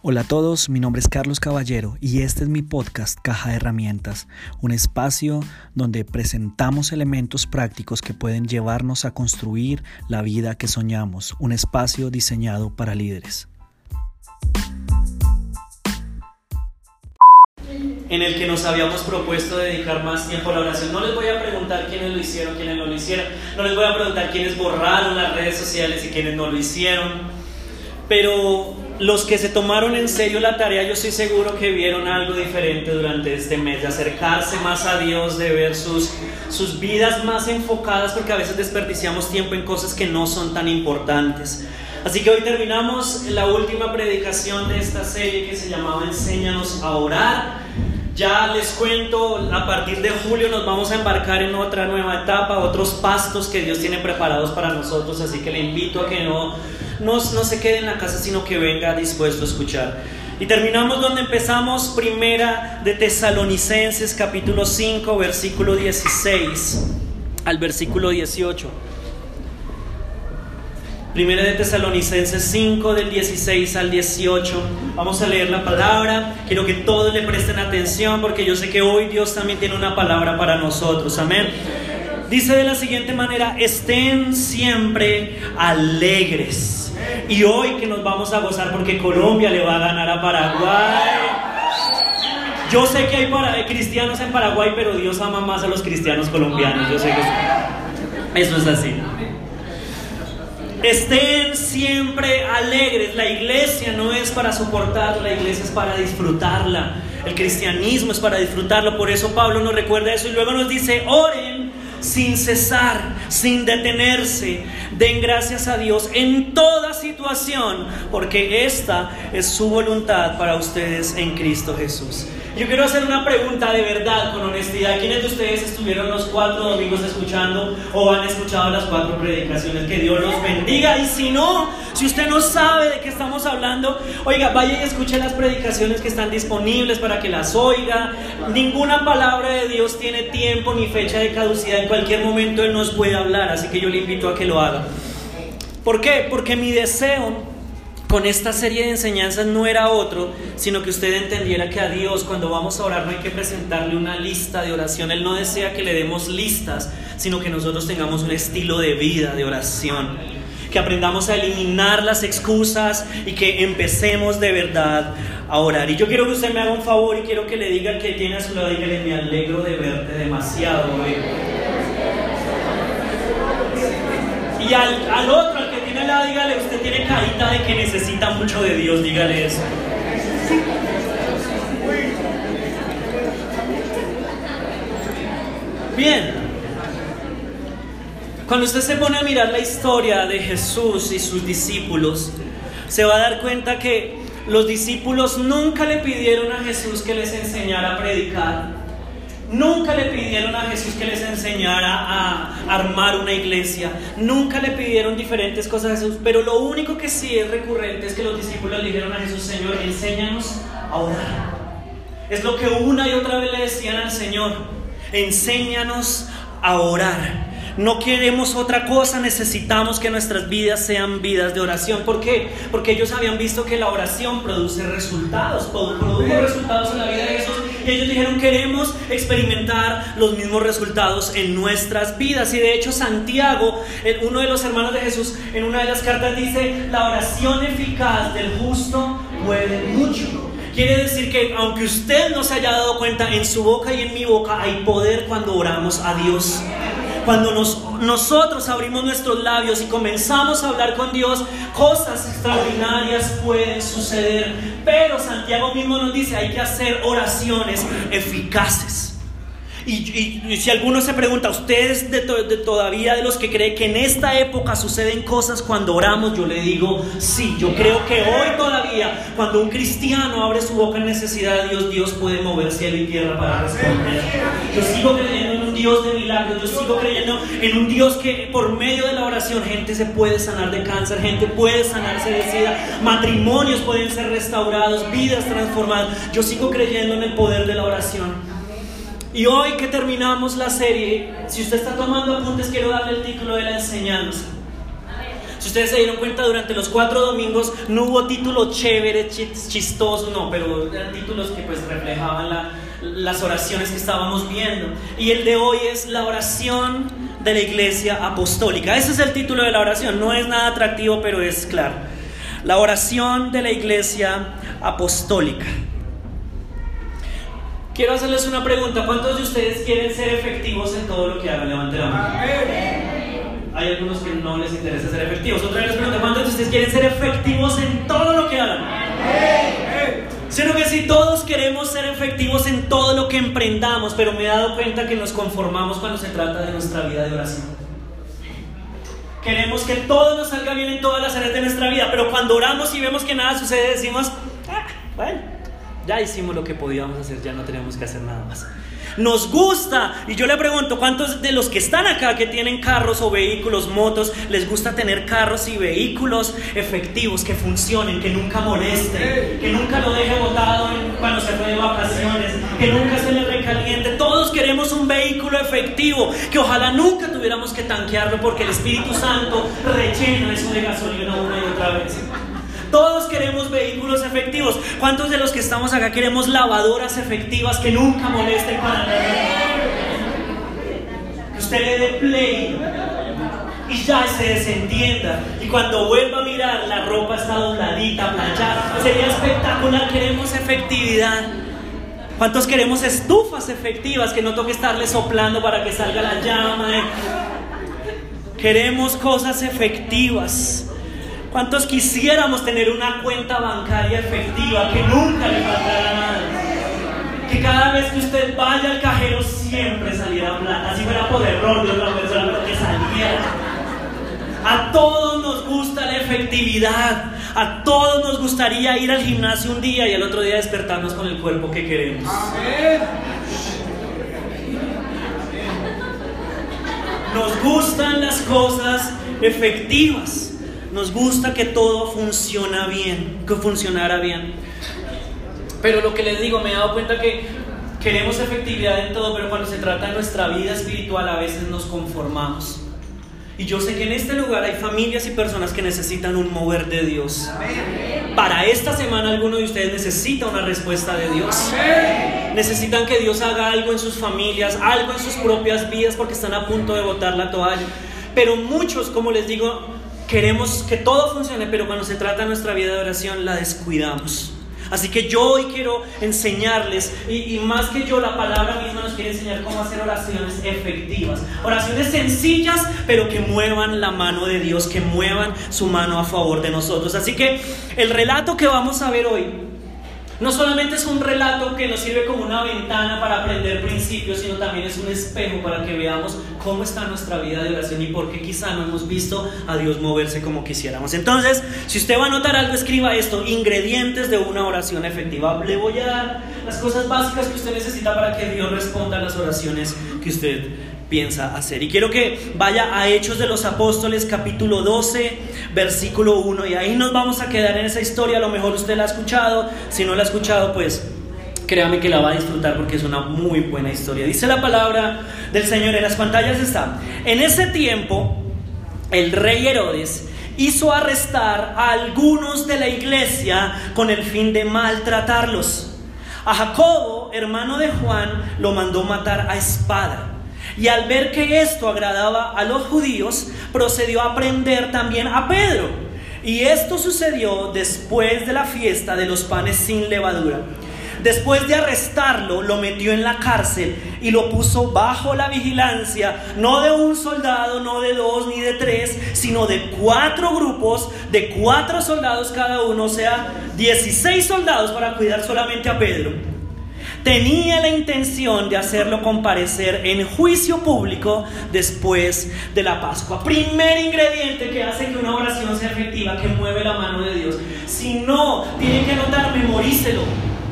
Hola a todos, mi nombre es Carlos Caballero y este es mi podcast Caja de Herramientas, un espacio donde presentamos elementos prácticos que pueden llevarnos a construir la vida que soñamos, un espacio diseñado para líderes. en el que nos habíamos propuesto dedicar más tiempo a la oración. No les voy a preguntar quiénes lo hicieron, quiénes no lo hicieron. No les voy a preguntar quiénes borraron las redes sociales y quiénes no lo hicieron. Pero los que se tomaron en serio la tarea, yo estoy seguro que vieron algo diferente durante este mes, de acercarse más a Dios, de ver sus, sus vidas más enfocadas, porque a veces desperdiciamos tiempo en cosas que no son tan importantes. Así que hoy terminamos la última predicación de esta serie que se llamaba Enséñanos a orar. Ya les cuento, a partir de julio nos vamos a embarcar en otra nueva etapa, otros pastos que Dios tiene preparados para nosotros, así que le invito a que no, no, no se quede en la casa, sino que venga dispuesto a escuchar. Y terminamos donde empezamos, primera de Tesalonicenses capítulo 5, versículo 16 al versículo 18. Primera de Tesalonicenses 5 del 16 al 18. Vamos a leer la palabra. Quiero que todos le presten atención porque yo sé que hoy Dios también tiene una palabra para nosotros. Amén. Dice de la siguiente manera, estén siempre alegres. Y hoy que nos vamos a gozar porque Colombia le va a ganar a Paraguay. Yo sé que hay para, cristianos en Paraguay, pero Dios ama más a los cristianos colombianos. Yo sé que eso es así. Estén siempre alegres. La iglesia no es para soportar, la iglesia es para disfrutarla. El cristianismo es para disfrutarlo. Por eso Pablo nos recuerda eso y luego nos dice, oren sin cesar, sin detenerse. Den gracias a Dios en toda situación, porque esta es su voluntad para ustedes en Cristo Jesús. Yo quiero hacer una pregunta de verdad, con honestidad. ¿Quiénes de ustedes estuvieron los cuatro domingos escuchando o han escuchado las cuatro predicaciones? Que Dios los bendiga. Y si no, si usted no sabe de qué estamos hablando, oiga, vaya y escuche las predicaciones que están disponibles para que las oiga. Ninguna palabra de Dios tiene tiempo ni fecha de caducidad. En cualquier momento Él nos puede hablar. Así que yo le invito a que lo haga. ¿Por qué? Porque mi deseo con esta serie de enseñanzas no era otro, sino que usted entendiera que a Dios cuando vamos a orar no hay que presentarle una lista de oración. Él no desea que le demos listas, sino que nosotros tengamos un estilo de vida de oración. Que aprendamos a eliminar las excusas y que empecemos de verdad a orar. Y yo quiero que usted me haga un favor y quiero que le diga que tiene a su lado, dígale, me alegro de verte demasiado hoy. Y al, al otro, dígale, usted tiene carita de que necesita mucho de Dios, dígale eso. Bien, cuando usted se pone a mirar la historia de Jesús y sus discípulos, se va a dar cuenta que los discípulos nunca le pidieron a Jesús que les enseñara a predicar. Nunca le pidieron a Jesús que les enseñara a armar una iglesia. Nunca le pidieron diferentes cosas a Jesús. Pero lo único que sí es recurrente es que los discípulos le dijeron a Jesús, Señor, enséñanos a orar. Es lo que una y otra vez le decían al Señor. Enséñanos a orar. No queremos otra cosa, necesitamos que nuestras vidas sean vidas de oración. ¿Por qué? Porque ellos habían visto que la oración produce resultados, produjo resultados en la vida de Jesús ellos dijeron, queremos experimentar los mismos resultados en nuestras vidas. Y de hecho Santiago, uno de los hermanos de Jesús, en una de las cartas dice, la oración eficaz del justo puede mucho. Quiere decir que aunque usted no se haya dado cuenta, en su boca y en mi boca hay poder cuando oramos a Dios. Cuando nosotros abrimos nuestros labios y comenzamos a hablar con Dios, cosas extraordinarias pueden suceder. Pero Santiago mismo nos dice, hay que hacer oraciones eficaces. Y, si alguno se pregunta, ¿ustedes de, todavía de los que creen que en esta época suceden cosas cuando oramos? Yo le digo, sí, yo creo que hoy todavía, cuando un cristiano abre su boca en necesidad de Dios, Dios puede mover cielo y tierra para responder. Yo sigo creyendo en un Dios de milagros, yo sigo creyendo en un Dios que por medio de la oración gente se puede sanar de cáncer, gente puede sanarse de sida, matrimonios pueden ser restaurados, vidas transformadas. Yo sigo creyendo en el poder de la oración. Y hoy que terminamos la serie, si usted está tomando apuntes, quiero darle el título de la enseñanza. Si ustedes se dieron cuenta, durante los cuatro domingos no hubo títulos chéveres, chistosos, no, pero eran títulos que pues reflejaban las oraciones que estábamos viendo. Y el de hoy es la oración de la iglesia apostólica. Ese es el título de la oración. No es nada atractivo, pero es claro. La oración de la iglesia apostólica. Quiero hacerles una pregunta. ¿Cuántos de ustedes quieren ser efectivos en todo lo que hagan? Levanten la mano. Hay algunos que no les interesa ser efectivos. Otra vez les pregunto, ¿cuántos de ustedes quieren ser efectivos en todo lo que hagan? Sino que si todos queremos ser efectivos en todo lo que emprendamos, pero me he dado cuenta que nos conformamos cuando se trata de nuestra vida de oración. Queremos que todo nos salga bien en todas las áreas de nuestra vida, pero cuando oramos y vemos que nada sucede, decimos, ah, bueno, ya hicimos lo que podíamos hacer, ya no tenemos que hacer nada más. Nos gusta, y yo le pregunto, ¿cuántos de los que están acá que tienen carros o vehículos, motos, les gusta tener carros y vehículos efectivos, que funcionen, que nunca molesten, que nunca lo deje botado cuando se fue de vacaciones, que nunca se le recaliente? Todos queremos un vehículo efectivo, que ojalá nunca tuviéramos que tanquearlo porque el Espíritu Santo rellena eso de gasolina una y otra vez. Queremos vehículos efectivos. ¿Cuántos de los que estamos acá queremos lavadoras efectivas que nunca molesten para nada? Que usted le dé play y ya se desentienda. Y cuando vuelva a mirar, la ropa está dobladita, planchada. Sería espectacular. Queremos efectividad. ¿Cuántos queremos estufas efectivas que no toque estarle soplando para que salga la llama? Queremos cosas efectivas. ¿Cuántos quisiéramos tener una cuenta bancaria efectiva que nunca le faltara nada? Que cada vez que usted vaya al cajero siempre saliera plata, así fuera por error de otra persona, pero que saliera. A todos nos gusta la efectividad. A todos nos gustaría ir al gimnasio un día y el otro día despertarnos con el cuerpo que queremos. Nos gustan las cosas efectivas. Nos gusta que todo funciona bien, que funcionara bien. Pero lo que les digo, me he dado cuenta que queremos efectividad en todo, pero cuando se trata de nuestra vida espiritual a veces nos conformamos. Y yo sé que en este lugar hay familias y personas que necesitan un mover de Dios. Para esta semana alguno de ustedes necesita una respuesta de Dios. Necesitan que Dios haga algo en sus familias, algo en sus propias vidas porque están a punto de botar la toalla. Pero muchos, como les digo, Queremos que todo funcione, pero cuando se trata de nuestra vida de oración la descuidamos. Así que yo hoy quiero enseñarles, y, más que yo, la palabra misma nos quiere enseñar cómo hacer oraciones efectivas. Oraciones sencillas, pero que muevan la mano de Dios, que muevan su mano a favor de nosotros. Así que el relato que vamos a ver hoy no solamente es un relato que nos sirve como una ventana para aprender principios, sino también es un espejo para que veamos cómo está nuestra vida de oración y por qué quizá no hemos visto a Dios moverse como quisiéramos. Entonces, si usted va a anotar algo, escriba esto, ingredientes de una oración efectiva. Le voy a dar las cosas básicas que usted necesita para que Dios responda a las oraciones que usted piensa hacer. Y quiero que vaya a Hechos de los Apóstoles capítulo 12, versículo 1, y ahí nos vamos a quedar en esa historia, a lo mejor usted la ha escuchado, si no la ha escuchado, pues créame que la va a disfrutar porque es una muy buena historia. Dice la palabra del Señor, en las pantallas está, en ese tiempo el rey Herodes hizo arrestar a algunos de la iglesia con el fin de maltratarlos. A Jacobo, hermano de Juan, lo mandó matar a espada. Y al ver que esto agradaba a los judíos, procedió a prender también a Pedro. Y esto sucedió después de la fiesta de los panes sin levadura. Después de arrestarlo, lo metió en la cárcel y lo puso bajo la vigilancia, no de un soldado, no de dos ni de tres, sino de cuatro grupos, de cuatro soldados cada uno, o sea, 16 soldados para cuidar solamente a Pedro tenía la intención de hacerlo comparecer en juicio público después de la Pascua. Primer ingrediente que hace que una oración sea efectiva, que mueve la mano de Dios. Si no, tiene que anotar, memorícelo.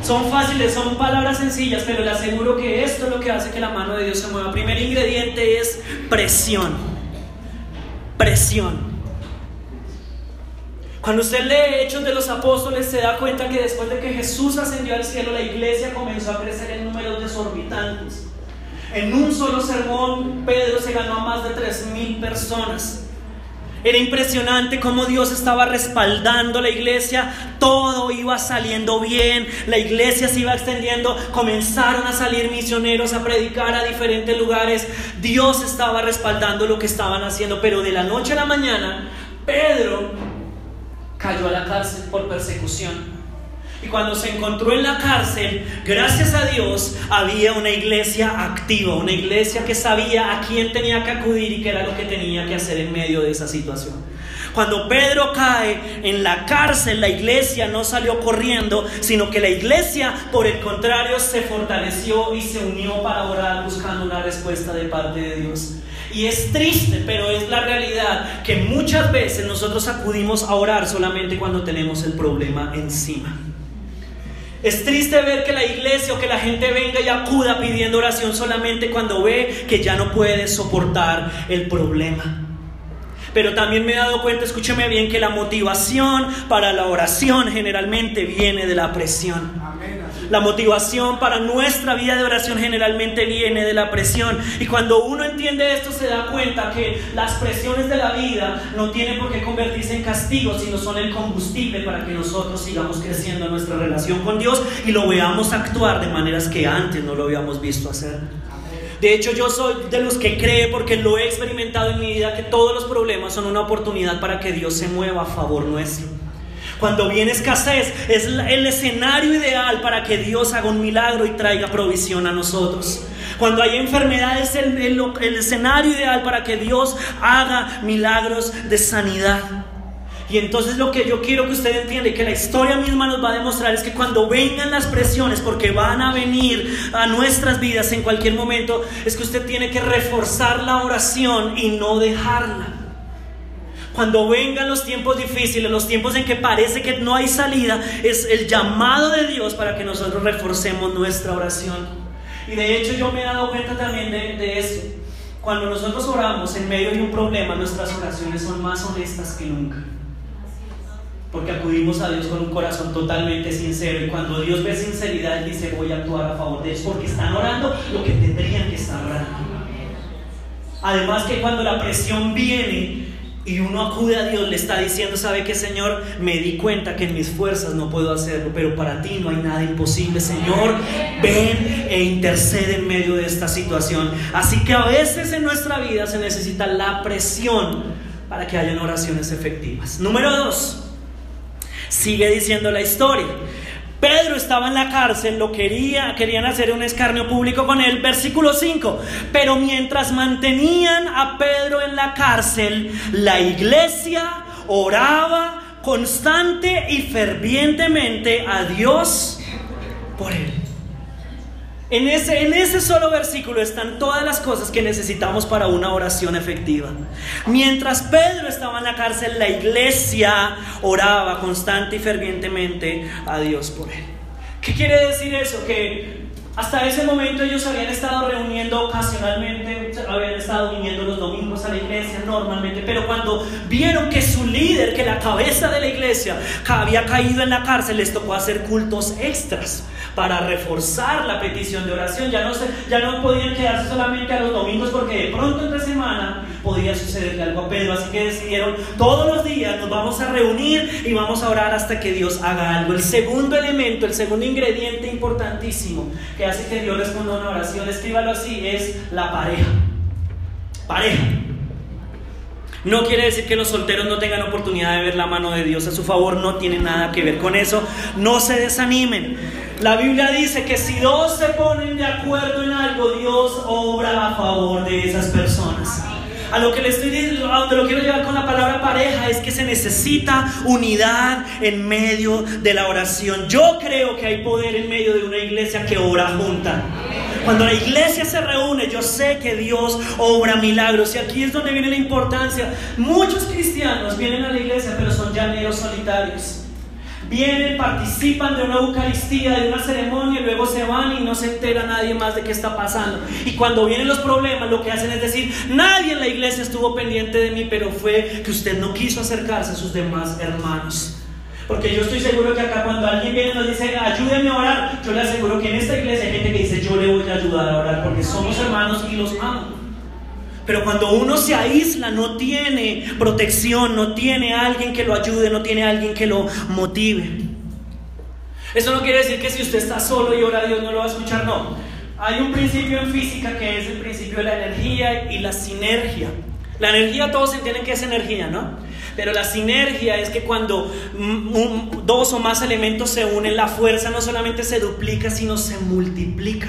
Son fáciles, son palabras sencillas, pero le aseguro que esto es lo que hace que la mano de Dios se mueva. Primer ingrediente es presión. Presión. Cuando usted lee Hechos de los Apóstoles se da cuenta que después de que Jesús ascendió al cielo, la iglesia comenzó a crecer en números desorbitantes. En un solo sermón, Pedro se ganó a más de 3.000 personas. Era impresionante cómo Dios estaba respaldando la iglesia, todo iba saliendo bien, la iglesia se iba extendiendo, comenzaron a salir misioneros a predicar a diferentes lugares, Dios estaba respaldando lo que estaban haciendo, pero de la noche a la mañana, Pedro cayó a la cárcel por persecución. Y cuando se encontró en la cárcel, gracias a Dios, había una iglesia activa, una iglesia que sabía a quién tenía que acudir y qué era lo que tenía que hacer en medio de esa situación. Cuando Pedro cae en la cárcel, la iglesia no salió corriendo, sino que la iglesia, por el contrario, se fortaleció y se unió para orar buscando una respuesta de parte de Dios. Y es triste, pero es la realidad que muchas veces nosotros acudimos a orar solamente cuando tenemos el problema encima. Es triste ver que la iglesia o que la gente venga y acuda pidiendo oración solamente cuando ve que ya no puede soportar el problema. Pero también me he dado cuenta, escúcheme bien, que la motivación para la oración generalmente viene de la presión. La motivación para nuestra vida de oración generalmente viene de la presión. Y cuando uno entiende esto se da cuenta que las presiones de la vida no tienen por qué convertirse en castigo, sino son el combustible para que nosotros sigamos creciendo en nuestra relación con Dios y lo veamos actuar de maneras que antes no lo habíamos visto hacer. De hecho, yo soy de los que cree, porque lo he experimentado en mi vida, que todos los problemas son una oportunidad para que Dios se mueva a favor nuestro. Cuando viene escasez, es el escenario ideal para que Dios haga un milagro y traiga provisión a nosotros. Cuando hay enfermedades, es el, el escenario ideal para que Dios haga milagros de sanidad. Y entonces lo que yo quiero que usted entienda y que la historia misma nos va a demostrar es que cuando vengan las presiones, porque van a venir a nuestras vidas en cualquier momento, es que usted tiene que reforzar la oración y no dejarla. Cuando vengan los tiempos difíciles, los tiempos en que parece que no hay salida, es el llamado de Dios para que nosotros reforcemos nuestra oración. Y de hecho yo me he dado cuenta también de, de eso. Cuando nosotros oramos en medio de un problema, nuestras oraciones son más honestas que nunca. Porque acudimos a Dios con un corazón totalmente sincero. Y cuando Dios ve sinceridad, dice, voy a actuar a favor de ellos. Porque están orando lo que tendrían que estar orando. Además que cuando la presión viene, y uno acude a Dios, le está diciendo, ¿sabe qué, Señor? Me di cuenta que en mis fuerzas no puedo hacerlo, pero para ti no hay nada imposible, Señor. Ven e intercede en medio de esta situación. Así que a veces en nuestra vida se necesita la presión para que hayan oraciones efectivas. Número dos, sigue diciendo la historia. Pedro estaba en la cárcel, lo quería, querían hacer un escarnio público con él. Versículo 5. Pero mientras mantenían a Pedro en la cárcel, la iglesia oraba constante y fervientemente a Dios por él. En ese, en ese solo versículo están todas las cosas que necesitamos para una oración efectiva. Mientras Pedro estaba en la cárcel, la iglesia oraba constante y fervientemente a Dios por él. ¿Qué quiere decir eso? Que hasta ese momento ellos habían estado reuniendo ocasionalmente, habían estado viniendo los domingos a la iglesia normalmente, pero cuando vieron que su líder, que la cabeza de la iglesia, había caído en la cárcel, les tocó hacer cultos extras para reforzar la petición de oración. Ya no, se, ya no podían quedarse solamente a los domingos porque de pronto entre semana podía sucederle algo a Pedro. Así que decidieron todos los días nos vamos a reunir y vamos a orar hasta que Dios haga algo. El segundo elemento, el segundo ingrediente importantísimo que hace que Dios responda a una oración, escríbalo así, es la pareja. Pareja. No quiere decir que los solteros no tengan oportunidad de ver la mano de Dios a su favor, no tiene nada que ver con eso. No se desanimen. La Biblia dice que si dos se ponen de acuerdo en algo, Dios obra a favor de esas personas. A lo que le estoy diciendo, a lo quiero llevar con la palabra pareja es que se necesita unidad en medio de la oración. Yo creo que hay poder en medio de una iglesia que ora junta. Cuando la iglesia se reúne, yo sé que Dios obra milagros. Y aquí es donde viene la importancia. Muchos cristianos vienen a la iglesia, pero son llaneros solitarios. Vienen, participan de una Eucaristía, de una ceremonia y luego se van y no se entera nadie más de qué está pasando. Y cuando vienen los problemas, lo que hacen es decir, nadie en la iglesia estuvo pendiente de mí, pero fue que usted no quiso acercarse a sus demás hermanos. Porque yo estoy seguro que acá cuando alguien viene y nos dice, ayúdeme a orar, yo le aseguro que en esta iglesia hay gente que dice, yo le voy a ayudar a orar porque somos hermanos y los amo. Pero cuando uno se aísla, no tiene protección, no tiene alguien que lo ayude, no tiene alguien que lo motive. Eso no quiere decir que si usted está solo y ora a Dios no lo va a escuchar, no. Hay un principio en física que es el principio de la energía y la sinergia. La energía todos entienden que es energía, ¿no? Pero la sinergia es que cuando dos o más elementos se unen, la fuerza no solamente se duplica, sino se multiplica.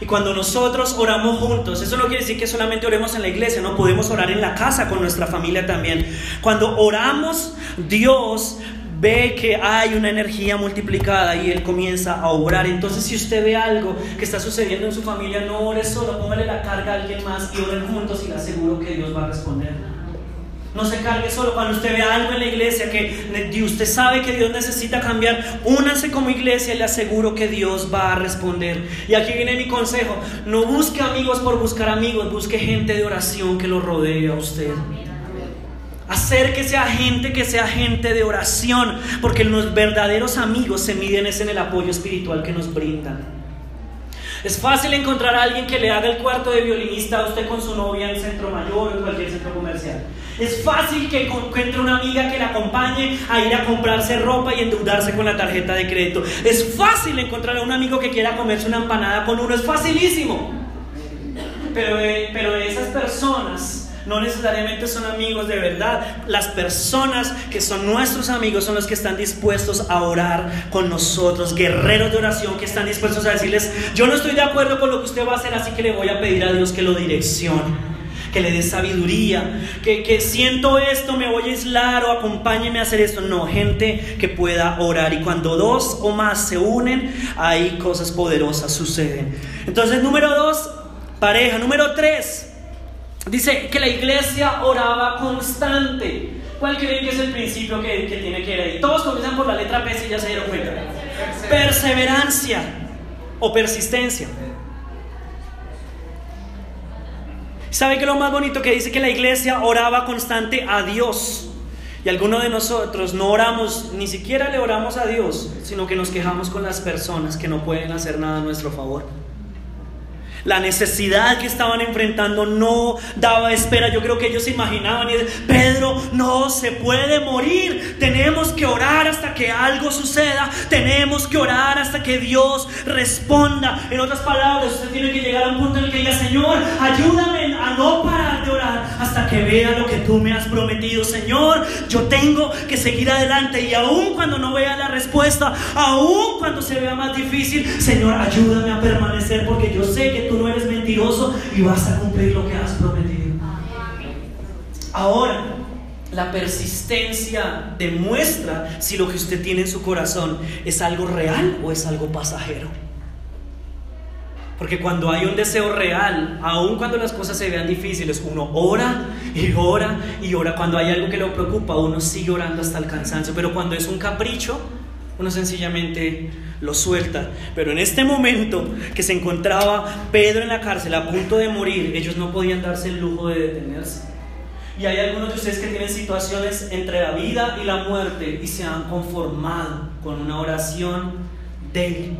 Y cuando nosotros oramos juntos, eso no quiere decir que solamente oremos en la iglesia, no podemos orar en la casa con nuestra familia también. Cuando oramos, Dios ve que hay una energía multiplicada y Él comienza a obrar. Entonces, si usted ve algo que está sucediendo en su familia, no ore solo, póngale la carga a alguien más y oren juntos y le aseguro que Dios va a responder. No se cargue solo. Cuando usted vea algo en la iglesia que usted sabe que Dios necesita cambiar, únanse como iglesia y le aseguro que Dios va a responder. Y aquí viene mi consejo. No busque amigos por buscar amigos, busque gente de oración que lo rodee a usted. Acérquese a gente que sea gente de oración, porque los verdaderos amigos se miden en el apoyo espiritual que nos brindan. Es fácil encontrar a alguien que le haga el cuarto de violinista a usted con su novia en centro mayor o en cualquier centro comercial. Es fácil que encuentre una amiga que le acompañe a ir a comprarse ropa y endeudarse con la tarjeta de crédito. Es fácil encontrar a un amigo que quiera comerse una empanada con uno. Es facilísimo. Pero, eh, pero esas personas no necesariamente son amigos de verdad. Las personas que son nuestros amigos son los que están dispuestos a orar con nosotros, guerreros de oración que están dispuestos a decirles, yo no estoy de acuerdo con lo que usted va a hacer, así que le voy a pedir a Dios que lo direccione que le dé sabiduría, que, que, siento esto, me voy a aislar o acompáñeme a hacer esto. No, gente que pueda orar. Y cuando dos o más se unen, ahí cosas poderosas suceden. Entonces, número dos, pareja. Número tres, Dice que la iglesia oraba constante. ¿Cuál creen que es el principio que, tiene que ahí? Todos comienzan por la letra P si ya se dieron cuenta. Perseverancia o persistencia. ¿Sabe que lo más bonito que dice que la iglesia oraba constante a Dios? Y algunos de nosotros no oramos, ni siquiera le oramos a Dios, sino que nos quejamos con las personas que no pueden hacer nada a nuestro favor. La necesidad que estaban enfrentando no daba espera. Yo creo que ellos se imaginaban y Pedro no se puede morir. Tenemos que orar hasta que algo suceda. Tenemos que orar hasta que Dios responda. En otras palabras, usted tiene que llegar a un punto en el que diga, Señor, ayúdame a no parar de orar hasta que vea lo que tú me has prometido. Señor, yo tengo que seguir adelante y aun cuando no vea la respuesta, aun cuando se vea más difícil, Señor, ayúdame a permanecer porque yo sé que tú no eres mentiroso y vas a cumplir lo que has prometido. Ahora, la persistencia demuestra si lo que usted tiene en su corazón es algo real o es algo pasajero. Porque cuando hay un deseo real, aun cuando las cosas se vean difíciles, uno ora y ora y ora. Cuando hay algo que lo preocupa, uno sigue orando hasta el cansancio. Pero cuando es un capricho, uno sencillamente lo suelta. Pero en este momento que se encontraba Pedro en la cárcel a punto de morir, ellos no podían darse el lujo de detenerse. Y hay algunos de ustedes que tienen situaciones entre la vida y la muerte y se han conformado con una oración débil.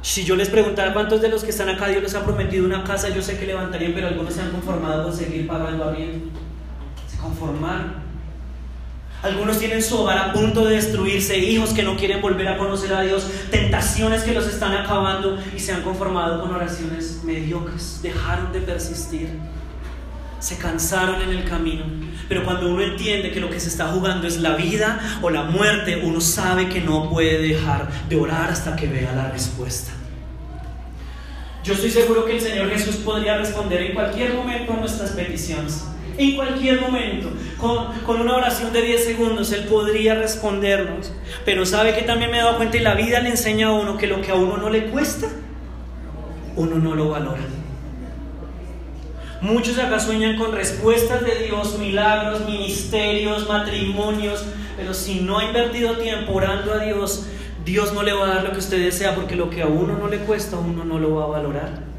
Si yo les preguntara cuántos de los que están acá Dios les ha prometido una casa, yo sé que levantarían, pero algunos se han conformado con seguir pagando arriendo. Se conformaron. Algunos tienen su hogar a punto de destruirse, hijos que no quieren volver a conocer a Dios, tentaciones que los están acabando y se han conformado con oraciones mediocres, dejaron de persistir, se cansaron en el camino. Pero cuando uno entiende que lo que se está jugando es la vida o la muerte, uno sabe que no puede dejar de orar hasta que vea la respuesta. Yo estoy seguro que el Señor Jesús podría responder en cualquier momento a nuestras peticiones. En cualquier momento, con, una oración de 10 segundos, Él podría respondernos. Pero sabe que también me he dado cuenta y la vida le enseña a uno que lo que a uno no le cuesta, uno no lo valora. Muchos acá sueñan con respuestas de Dios, milagros, ministerios, matrimonios, pero si no ha invertido tiempo orando a Dios, Dios no le va a dar lo que usted desea porque lo que a uno no le cuesta, uno no lo va a valorar.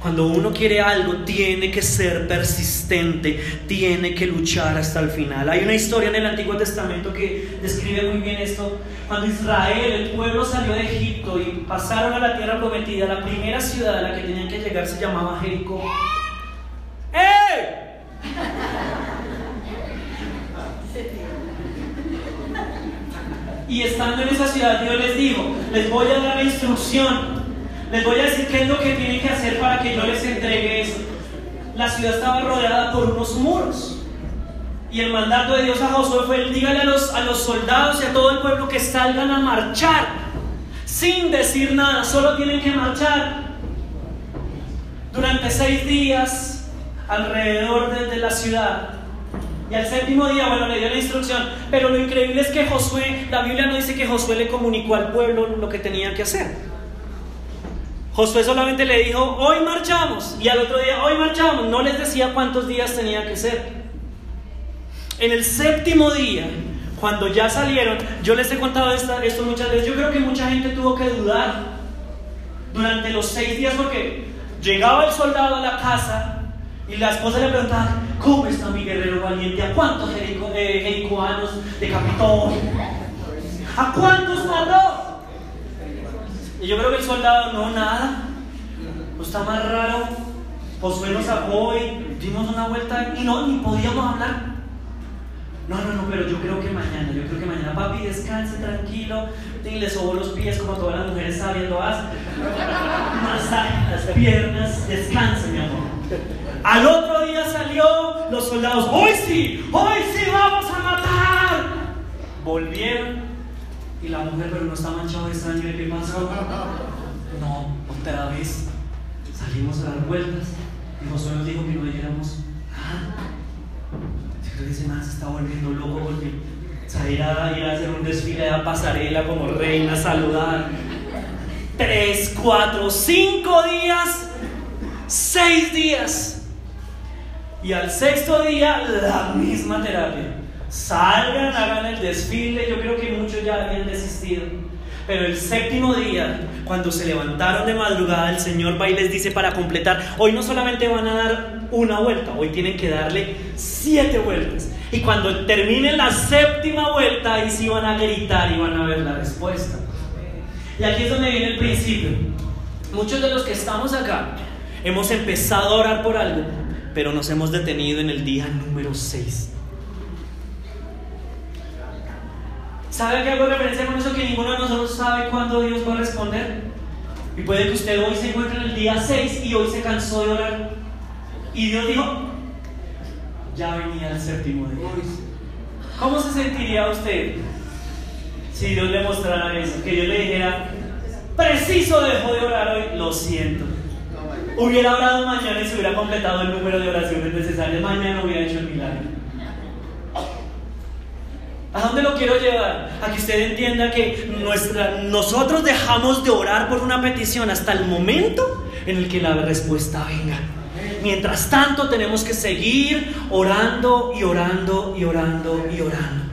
Cuando uno quiere algo, tiene que ser persistente, tiene que luchar hasta el final. Hay una historia en el Antiguo Testamento que describe muy bien esto. Cuando Israel, el pueblo salió de Egipto y pasaron a la tierra prometida, la primera ciudad a la que tenían que llegar se llamaba Jericó. ¡Eh! Y estando en esa ciudad, Dios les dijo, les voy a dar la instrucción les voy a decir qué es lo que tienen que hacer para que yo les entregue esto. La ciudad estaba rodeada por unos muros. Y el mandato de Dios a Josué fue, dígale a los, a los soldados y a todo el pueblo que salgan a marchar. Sin decir nada, solo tienen que marchar. Durante seis días alrededor de, de la ciudad. Y al séptimo día, bueno, le dio la instrucción. Pero lo increíble es que Josué, la Biblia no dice que Josué le comunicó al pueblo lo que tenía que hacer. Josué solamente le dijo, hoy marchamos. Y al otro día, hoy marchamos. No les decía cuántos días tenía que ser. En el séptimo día, cuando ya salieron, yo les he contado esto muchas veces, yo creo que mucha gente tuvo que dudar durante los seis días porque llegaba el soldado a la casa y la esposa le preguntaba, ¿cómo está mi guerrero valiente? ¿A cuántos eh, jericoanos decapitó? ¿A cuántos mató? Y yo creo que el soldado, no, nada. No está más raro. Josué nos sacó dimos una vuelta y no, ni podíamos hablar. No, no, no, pero yo creo que mañana, yo creo que mañana, papi, descanse tranquilo, y le sobo los pies como todas las mujeres sabiendo, haz masaje las piernas, descanse, mi amor. Al otro día salió los soldados, hoy sí, hoy sí vamos a matar. Volvieron y la mujer, pero no está manchado de sangre, ¿qué pasó? No, otra vez. Salimos a dar vueltas y Josué nos dijo que no dijéramos nada. Yo creo se está volviendo loco porque salir a ir a hacer un desfile a pasarela como reina, saludar. Tres, cuatro, cinco días, seis días. Y al sexto día, la misma terapia. Salgan, hagan el desfile. Yo creo que muchos ya habían desistido. Pero el séptimo día, cuando se levantaron de madrugada, el Señor va y les dice para completar, hoy no solamente van a dar una vuelta, hoy tienen que darle siete vueltas. Y cuando terminen la séptima vuelta, ahí sí van a gritar y van a ver la respuesta. Y aquí es donde viene el principio. Muchos de los que estamos acá hemos empezado a orar por algo, pero nos hemos detenido en el día número 6. ¿Sabe a qué hago referencia con eso? Que ninguno de nosotros sabe cuándo Dios va a responder. Y puede que usted hoy se encuentre en el día 6 y hoy se cansó de orar. Y Dios dijo, ya venía el séptimo día. ¿Cómo se sentiría usted si Dios le mostrara eso? Que Dios le dijera, preciso dejó de orar hoy, lo siento. Hubiera orado mañana y se hubiera completado el número de oraciones necesarias. Mañana hubiera hecho el milagro. ¿A dónde lo quiero llevar? A que usted entienda que nuestra, nosotros dejamos de orar por una petición hasta el momento en el que la respuesta venga. Mientras tanto tenemos que seguir orando y orando y orando y orando.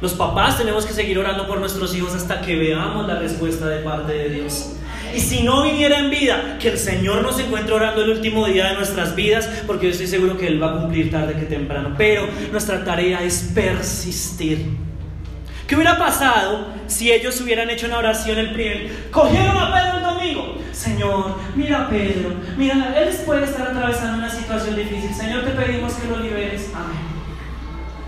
Los papás tenemos que seguir orando por nuestros hijos hasta que veamos la respuesta de parte de Dios. Y si no viniera en vida, que el Señor nos encuentre orando el último día de nuestras vidas, porque yo estoy seguro que Él va a cumplir tarde que temprano. Pero nuestra tarea es persistir. ¿Qué hubiera pasado si ellos hubieran hecho una oración el primer? Cogieron a Pedro el domingo. Señor, mira a Pedro, mira, él puede estar atravesando una situación difícil. Señor, te pedimos que lo liberes. Amén.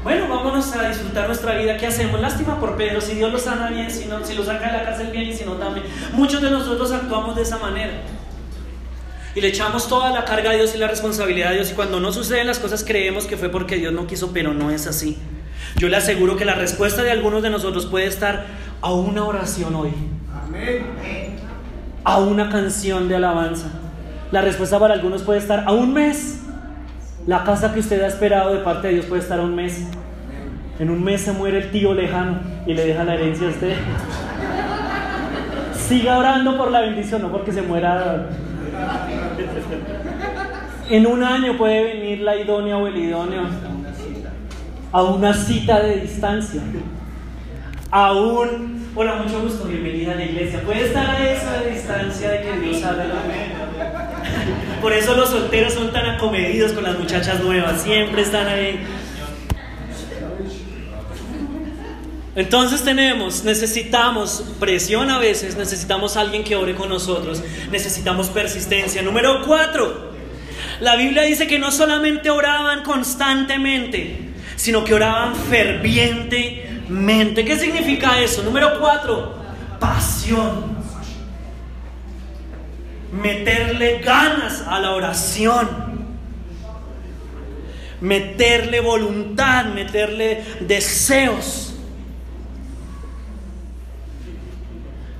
Bueno, vámonos a disfrutar nuestra vida. ¿Qué hacemos? Lástima por Pedro. Si Dios lo sana bien, si, no, si lo saca de la cárcel bien y si no también. Muchos de nosotros actuamos de esa manera. Y le echamos toda la carga a Dios y la responsabilidad a Dios. Y cuando no suceden las cosas creemos que fue porque Dios no quiso, pero no es así. Yo le aseguro que la respuesta de algunos de nosotros puede estar a una oración hoy. Amén. A una canción de alabanza. La respuesta para algunos puede estar a un mes. La casa que usted ha esperado de parte de Dios puede estar un mes. En un mes se muere el tío lejano y le deja la herencia a usted. Siga orando por la bendición, no porque se muera. En un año puede venir la idónea o el idóneo a una cita de distancia. A un, hola, mucho gusto, bienvenida a la iglesia. Puede estar a esa distancia de que Dios habla. Por eso los solteros son tan acomedidos con las muchachas nuevas, siempre están ahí. Entonces tenemos, necesitamos presión a veces, necesitamos alguien que ore con nosotros, necesitamos persistencia. Número cuatro, la Biblia dice que no solamente oraban constantemente, sino que oraban fervientemente. ¿Qué significa eso? Número cuatro, pasión. Meterle ganas a la oración. Meterle voluntad, meterle deseos.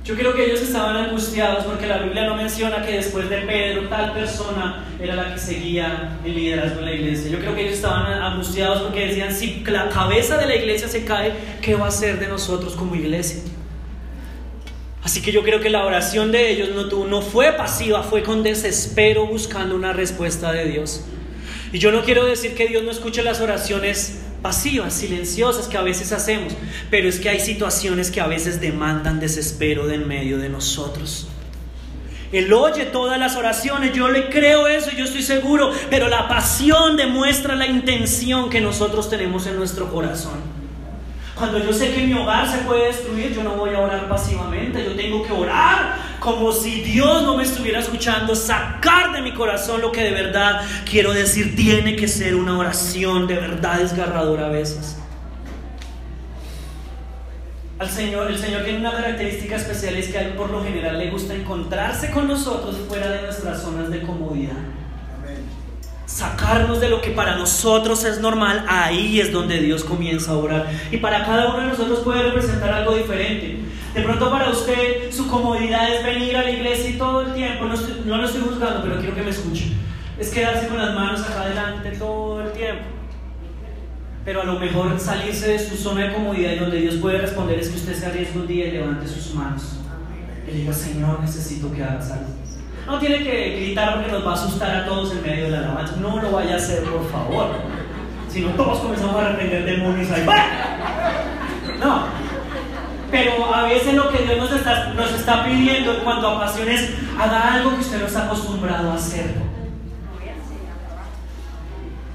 Yo creo que ellos estaban angustiados porque la Biblia no menciona que después de Pedro tal persona era la que seguía el liderazgo de la iglesia. Yo creo que ellos estaban angustiados porque decían, si la cabeza de la iglesia se cae, ¿qué va a ser de nosotros como iglesia? Así que yo creo que la oración de ellos no, fue pasiva, fue con desespero buscando una respuesta de Dios. Y yo no quiero decir que Dios no escuche las oraciones pasivas, silenciosas que a veces hacemos, pero es que hay situaciones que a veces demandan desespero de en medio de nosotros. Él oye todas las oraciones, yo le creo eso, yo estoy seguro, pero la pasión demuestra la intención que nosotros tenemos en nuestro corazón. Cuando yo sé que mi hogar se puede destruir, yo no voy a orar pasivamente, yo tengo que orar como si Dios no me estuviera escuchando, sacar de mi corazón lo que de verdad quiero decir. Tiene que ser una oración de verdad desgarradora a veces. Al Señor, el Señor tiene una característica especial, es que a Él por lo general le gusta encontrarse con nosotros fuera de nuestras zonas de comodidad sacarnos de lo que para nosotros es normal, ahí es donde Dios comienza a orar. Y para cada uno de nosotros puede representar algo diferente. De pronto para usted su comodidad es venir a la iglesia y todo el tiempo, no, lo estoy juzgando, pero quiero que me escuche. Es quedarse con las manos acá adelante todo el tiempo. Pero a lo mejor salirse de su zona de comodidad y donde Dios puede responder es que usted se arriesgue un día y levante sus manos. Y diga, Señor, necesito que hagas algo. No tiene que gritar porque nos va a asustar a todos en medio de la alabanza. No lo vaya a hacer, por favor. Si no, todos comenzamos a reprender demonios ahí. No. Pero a veces lo que Dios nos está, nos está pidiendo en cuanto a pasiones, haga algo que usted no está acostumbrado a hacer.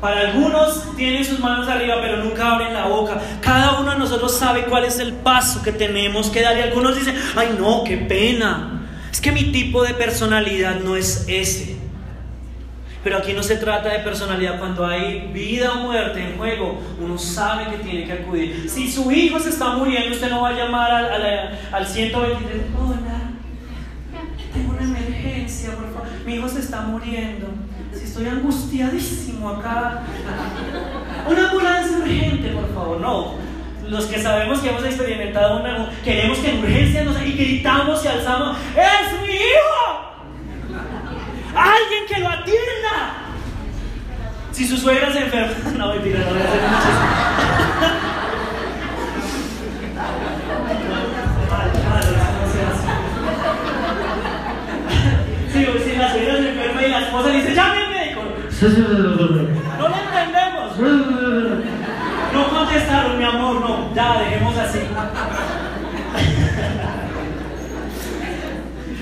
Para algunos tienen sus manos arriba, pero nunca abren la boca. Cada uno de nosotros sabe cuál es el paso que tenemos que dar. Y algunos dicen, ay no, qué pena. Es que mi tipo de personalidad no es ese. Pero aquí no se trata de personalidad. Cuando hay vida o muerte en juego, uno sabe que tiene que acudir. Si su hijo se está muriendo, usted no va a llamar al, al, 123. Hola, tengo una emergencia, por favor. Mi hijo se está muriendo. Si estoy angustiadísimo acá. Una ambulancia urgente, por favor. No los que sabemos que hemos experimentado una, queremos que en urgencia nos y gritamos y alzamos, ¡es mi hijo! ¡Alguien que lo atienda! Si su suegra se enferma, no mentira, no voy a hacer Si, si la suegra se enferma y la esposa dice, ¡llame al médico! No lo entendemos. Contestaron, mi amor, no. Ya, dejemos así.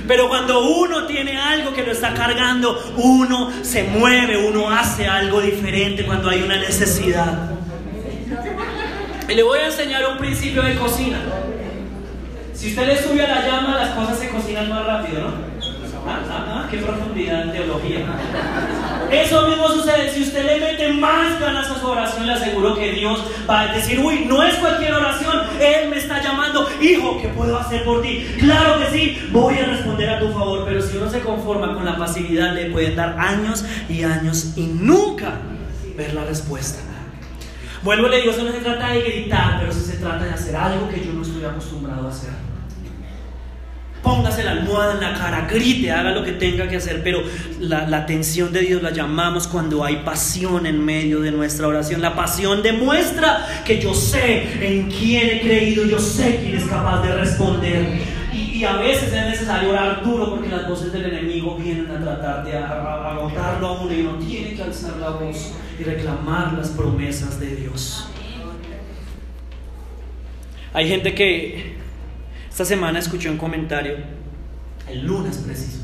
Pero cuando uno tiene algo que lo está cargando, uno se mueve, uno hace algo diferente cuando hay una necesidad. Y le voy a enseñar un principio de cocina. Si usted le sube a la llama, las cosas se cocinan más rápido, ¿no? Ah, qué profundidad en teología. Eso mismo sucede. Si usted le mete más ganas a su oración, le aseguro que Dios va a decir, uy, no es cualquier oración. Él me está llamando, hijo, ¿qué puedo hacer por ti? Claro que sí, voy a responder a tu favor. Pero si uno se conforma con la pasividad, le pueden dar años y años y nunca ver la respuesta. Vuelvo le digo, eso no se trata de gritar, pero sí se trata de hacer algo que yo no estoy acostumbrado a hacer póngase la almohada en la cara, grite, haga lo que tenga que hacer, pero la, la, atención de Dios la llamamos cuando hay pasión en medio de nuestra oración. La pasión demuestra que yo sé en quién he creído, yo sé quién es capaz de responder. Y, a veces es necesario orar duro porque las voces del enemigo vienen a tratar de agotarlo a uno y uno tiene que alzar la voz y reclamar las promesas de Dios. Hay gente que esta semana escuché un comentario, el lunes preciso,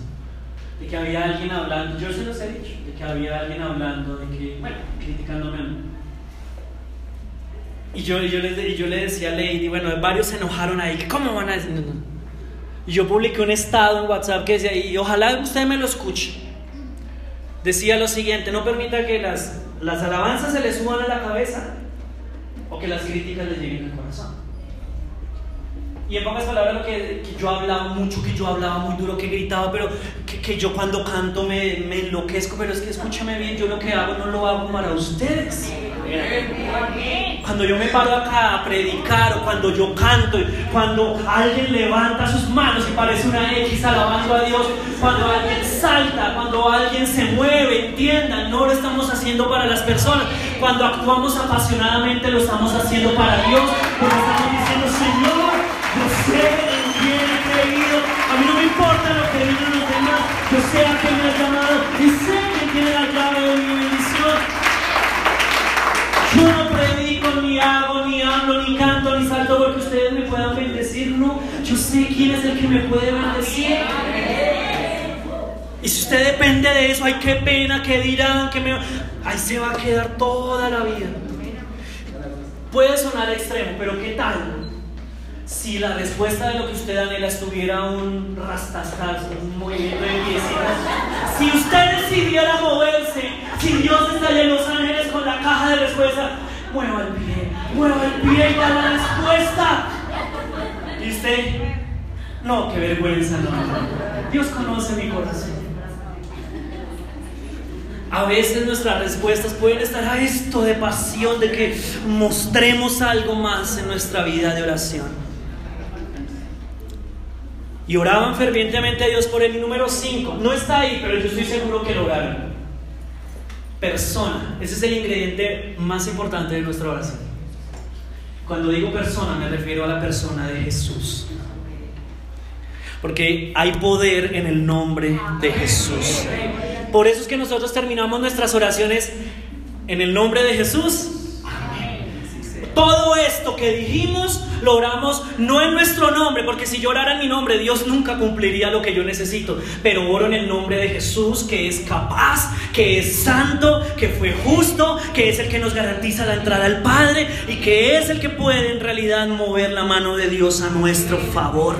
de que había alguien hablando, yo se los he dicho, de que había alguien hablando, de que, bueno, criticándome a mí. Y yo, yo, le, yo le decía a Lady, bueno, varios se enojaron ahí, ¿cómo van a decir? Y yo publiqué un estado en WhatsApp que decía, y ojalá usted me lo escuche. Decía lo siguiente, no permita que las, las alabanzas se le suban a la cabeza o que las críticas le lleguen al corazón. Y en pocas palabras, lo que, yo hablaba mucho, que yo hablaba muy duro, que gritaba, pero que, que yo cuando canto me, me, enloquezco. Pero es que escúchame bien, yo lo que hago no lo hago para ustedes. Cuando yo me paro acá a predicar, o cuando yo canto, cuando alguien levanta sus manos y parece una X alabando a Dios, cuando alguien salta, cuando alguien se mueve, entiendan, no lo estamos haciendo para las personas. Cuando actuamos apasionadamente, lo estamos haciendo para Dios, porque estamos diciendo, Señor, yo sé en quién he creído. A mí no me importa lo que digan los demás. Yo sé a quién me ha llamado y sé que tiene la clave de mi bendición. Yo no predico, ni hago, ni hablo, ni canto, ni salto porque ustedes me puedan bendecir. No, yo sé quién es el que me puede bendecir. Y si usted depende de eso, ay, qué pena, qué dirán, que me... Ahí se va a quedar toda la vida. Puede sonar extremo, pero ¿qué tal? Si la respuesta de lo que usted anhela estuviera un rastastas, un movimiento de piecitas, si usted decidiera moverse, si Dios está en Los Ángeles con la caja de respuesta, mueva el pie, mueva el pie y da la respuesta. Y usted, no, qué vergüenza, no. Dios conoce mi corazón. A veces nuestras respuestas pueden estar a esto de pasión, de que mostremos algo más en nuestra vida de oración. Y oraban fervientemente a Dios por él. Número 5, no está ahí, pero yo estoy seguro que lo oraron. Persona, ese es el ingrediente más importante de nuestra oración. Cuando digo persona me refiero a la persona de Jesús. Porque hay poder en el nombre de Jesús. Por eso es que nosotros terminamos nuestras oraciones en el nombre de Jesús todo esto que dijimos lo oramos no en nuestro nombre, porque si yo orara en mi nombre, Dios nunca cumpliría lo que yo necesito. Pero oro en el nombre de Jesús, que es capaz, que es santo, que fue justo, que es el que nos garantiza la entrada al Padre y que es el que puede en realidad mover la mano de Dios a nuestro favor.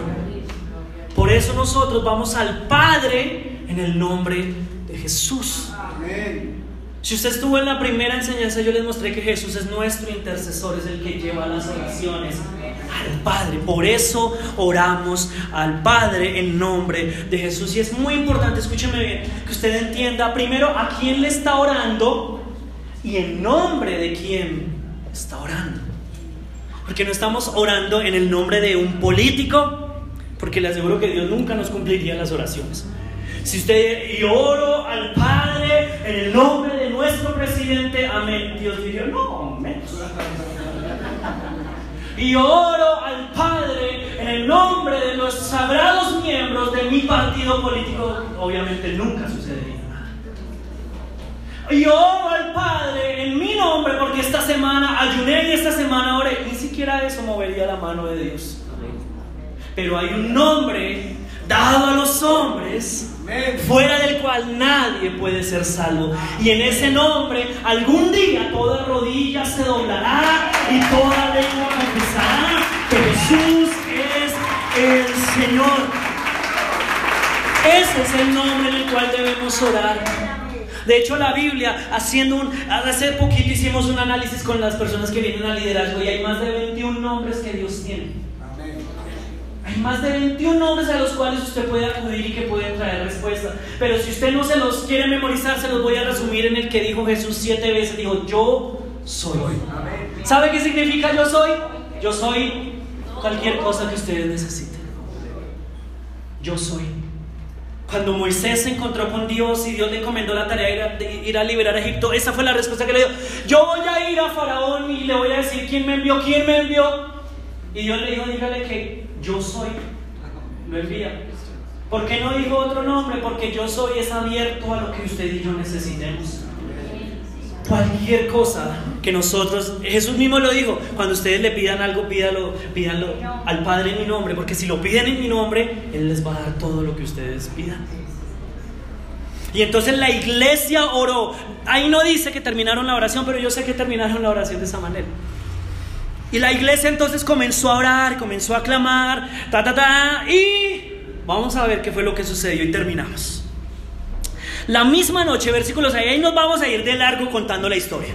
Por eso nosotros vamos al Padre en el nombre de Jesús. Amén. Si usted estuvo en la primera enseñanza, yo les mostré que Jesús es nuestro intercesor, es el que lleva las oraciones al Padre. Por eso oramos al Padre en nombre de Jesús. Y es muy importante, escúcheme bien, que usted entienda primero a quién le está orando y en nombre de quién está orando. Porque no estamos orando en el nombre de un político, porque le aseguro que Dios nunca nos cumpliría las oraciones. Si usted y oro al Padre en el nombre de nuestro presidente, amén. Dios dijo, no, amén. Y oro al Padre en el nombre de los sagrados miembros de mi partido político, obviamente nunca sucedería nada. Y oro al Padre en mi nombre porque esta semana ayuné y esta semana oré. Ni siquiera eso movería la mano de Dios. Pero hay un nombre dado a los hombres fuera del cual nadie puede ser salvo. Y en ese nombre algún día toda rodilla se doblará y toda lengua confesará que Jesús es el Señor. Ese es el nombre en el cual debemos orar. De hecho, la Biblia, haciendo un, hace poquito hicimos un análisis con las personas que vienen a liderazgo y hay más de 21 nombres que Dios tiene. Hay más de 21 nombres a los cuales usted puede acudir y que pueden traer respuesta. Pero si usted no se los quiere memorizar, se los voy a resumir en el que dijo Jesús siete veces. Dijo, yo soy. ¿Sabe qué significa yo soy? Yo soy cualquier cosa que ustedes necesiten. Yo soy. Cuando Moisés se encontró con Dios y Dios le encomendó la tarea de ir a, liberar a Egipto, esa fue la respuesta que le dio. Yo voy a ir a Faraón y le voy a decir quién me envió, quién me envió. Y Dios le dijo, dígale que yo soy, lo envía. ¿Por qué no dijo otro nombre? Porque yo soy es abierto a lo que usted y yo necesitemos. Cualquier cosa que nosotros, Jesús mismo lo dijo, cuando ustedes le pidan algo, pídalo, pídanlo al Padre en mi nombre, porque si lo piden en mi nombre, Él les va a dar todo lo que ustedes pidan. Y entonces la iglesia oró. Ahí no dice que terminaron la oración, pero yo sé que terminaron la oración de esa manera. Y la iglesia entonces comenzó a orar, comenzó a clamar, ta, ta, ta, y vamos a ver qué fue lo que sucedió y terminamos. La misma noche, versículos ahí, ahí nos vamos a ir de largo contando la historia.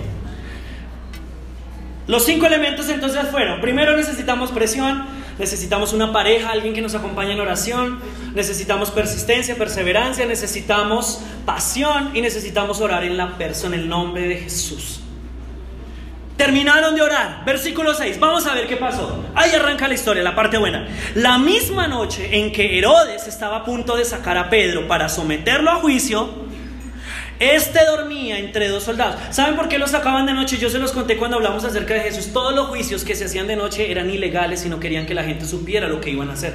Los cinco elementos entonces fueron, primero necesitamos presión, necesitamos una pareja, alguien que nos acompañe en oración, necesitamos persistencia, perseverancia, necesitamos pasión y necesitamos orar en la persona, en el nombre de Jesús. Terminaron de orar. Versículo 6. Vamos a ver qué pasó. Ahí arranca la historia, la parte buena. La misma noche en que Herodes estaba a punto de sacar a Pedro para someterlo a juicio, este dormía entre dos soldados. ¿Saben por qué lo sacaban de noche? Yo se los conté cuando hablamos acerca de Jesús. Todos los juicios que se hacían de noche eran ilegales y no querían que la gente supiera lo que iban a hacer.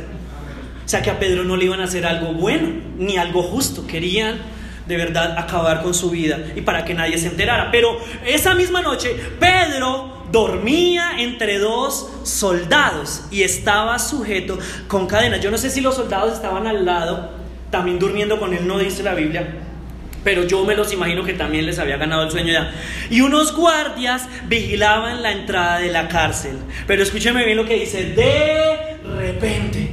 O sea que a Pedro no le iban a hacer algo bueno ni algo justo. Querían de verdad acabar con su vida y para que nadie se enterara. Pero esa misma noche Pedro dormía entre dos soldados y estaba sujeto con cadenas. Yo no sé si los soldados estaban al lado, también durmiendo con él, no dice la Biblia. Pero yo me los imagino que también les había ganado el sueño ya. Y unos guardias vigilaban la entrada de la cárcel. Pero escúcheme bien lo que dice. De repente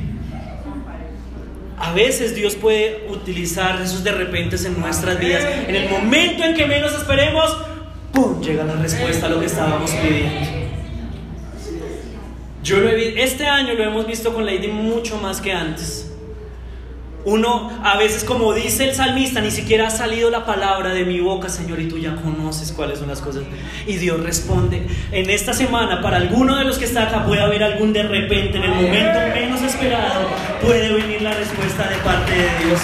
a veces Dios puede utilizar esos de repente en nuestras vidas. En el momento en que menos esperemos, ¡pum! llega la respuesta a lo que estábamos pidiendo. Yo lo he, este año lo hemos visto con Lady mucho más que antes. Uno a veces, como dice el salmista, ni siquiera ha salido la palabra de mi boca, Señor, y tú ya conoces cuáles son las cosas. Y Dios responde. En esta semana, para alguno de los que está acá, puede haber algún de repente, en el momento menos esperado, puede venir la respuesta de parte de Dios.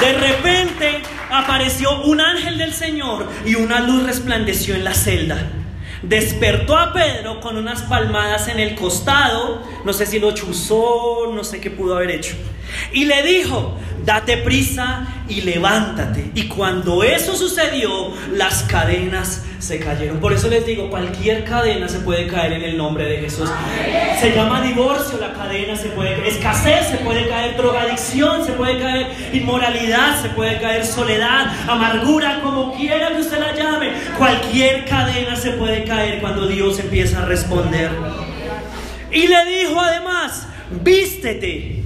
De repente apareció un ángel del Señor y una luz resplandeció en la celda. Despertó a Pedro con unas palmadas en el costado, no sé si lo chuzó, no sé qué pudo haber hecho. Y le dijo, date prisa y levántate. Y cuando eso sucedió, las cadenas se cayeron. Por eso les digo, cualquier cadena se puede caer en el nombre de Jesús. Se llama divorcio la cadena, se puede caer. Escasez se puede caer, drogadicción se puede caer, inmoralidad se puede caer, soledad, amargura, como quiera que usted la llame. Cualquier cadena se puede caer cuando Dios empieza a responder. Y le dijo además, vístete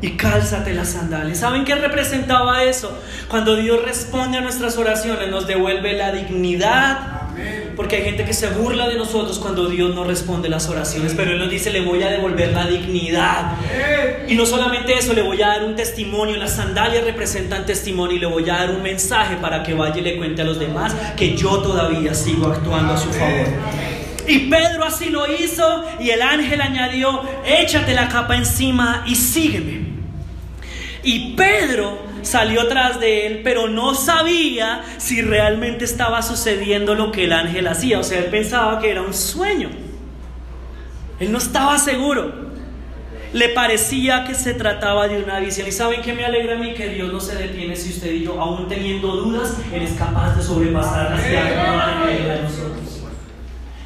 y cálzate las sandalias. ¿Saben qué representaba eso? Cuando Dios responde a nuestras oraciones, nos devuelve la dignidad. Porque hay gente que se burla de nosotros cuando Dios no responde las oraciones, pero Él nos dice, le voy a devolver la dignidad. Y no solamente eso, le voy a dar un testimonio, las sandalias representan testimonio y le voy a dar un mensaje para que vaya y le cuente a los demás que yo todavía sigo actuando a su favor. Y Pedro así lo hizo y el ángel añadió, échate la capa encima y sígueme. Y Pedro salió tras de él, pero no sabía si realmente estaba sucediendo lo que el ángel hacía. O sea, él pensaba que era un sueño. Él no estaba seguro. Le parecía que se trataba de una visión. ¿Y saben qué me alegra a mí? Que Dios no se detiene si usted y yo, aún teniendo dudas, Él es capaz de sobrepasarlas y de nosotros.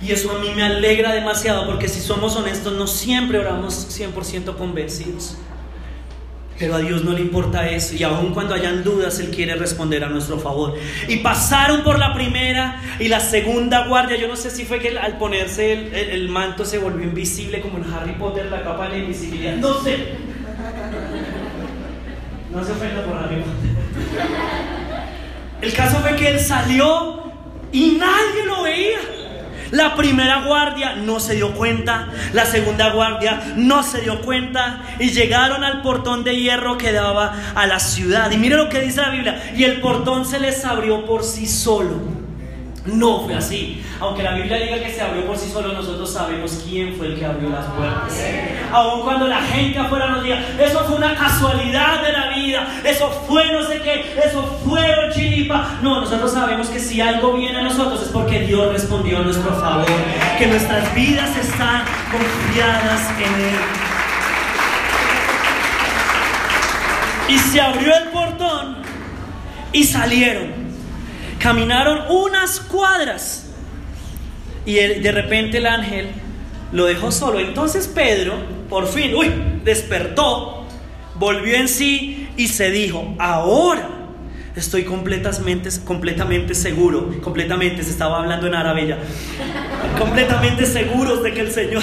Y eso a mí me alegra demasiado porque si somos honestos no siempre oramos 100% convencidos. Pero a Dios no le importa eso y aun cuando hayan dudas Él quiere responder a nuestro favor. Y pasaron por la primera y la segunda guardia. Yo no sé si fue que al ponerse el, manto se volvió invisible como en Harry Potter, la capa de la invisibilidad. No sé. No se ofenda por Harry Potter. El caso fue que Él salió y nadie lo veía. La primera guardia no se dio cuenta, la segunda guardia no se dio cuenta y llegaron al portón de hierro que daba a la ciudad. Y mire lo que dice la Biblia, y el portón se les abrió por sí solo. No fue así. Aunque la Biblia diga que se abrió por sí solo, nosotros sabemos quién fue el que abrió las puertas. Aun cuando la gente afuera nos diga, eso fue una casualidad de la vida, eso fue no sé qué, eso fue chilipa. No, nosotros sabemos que si algo viene a nosotros es porque Dios respondió a nuestro favor, que nuestras vidas están confiadas en Él. Y se abrió el portón y salieron. Caminaron unas cuadras y de repente el ángel lo dejó solo. Entonces Pedro, por fin, uy, despertó, volvió en sí y se dijo, ahora estoy completamente, completamente seguro, completamente, se estaba hablando en árabe ya, completamente seguros de que el Señor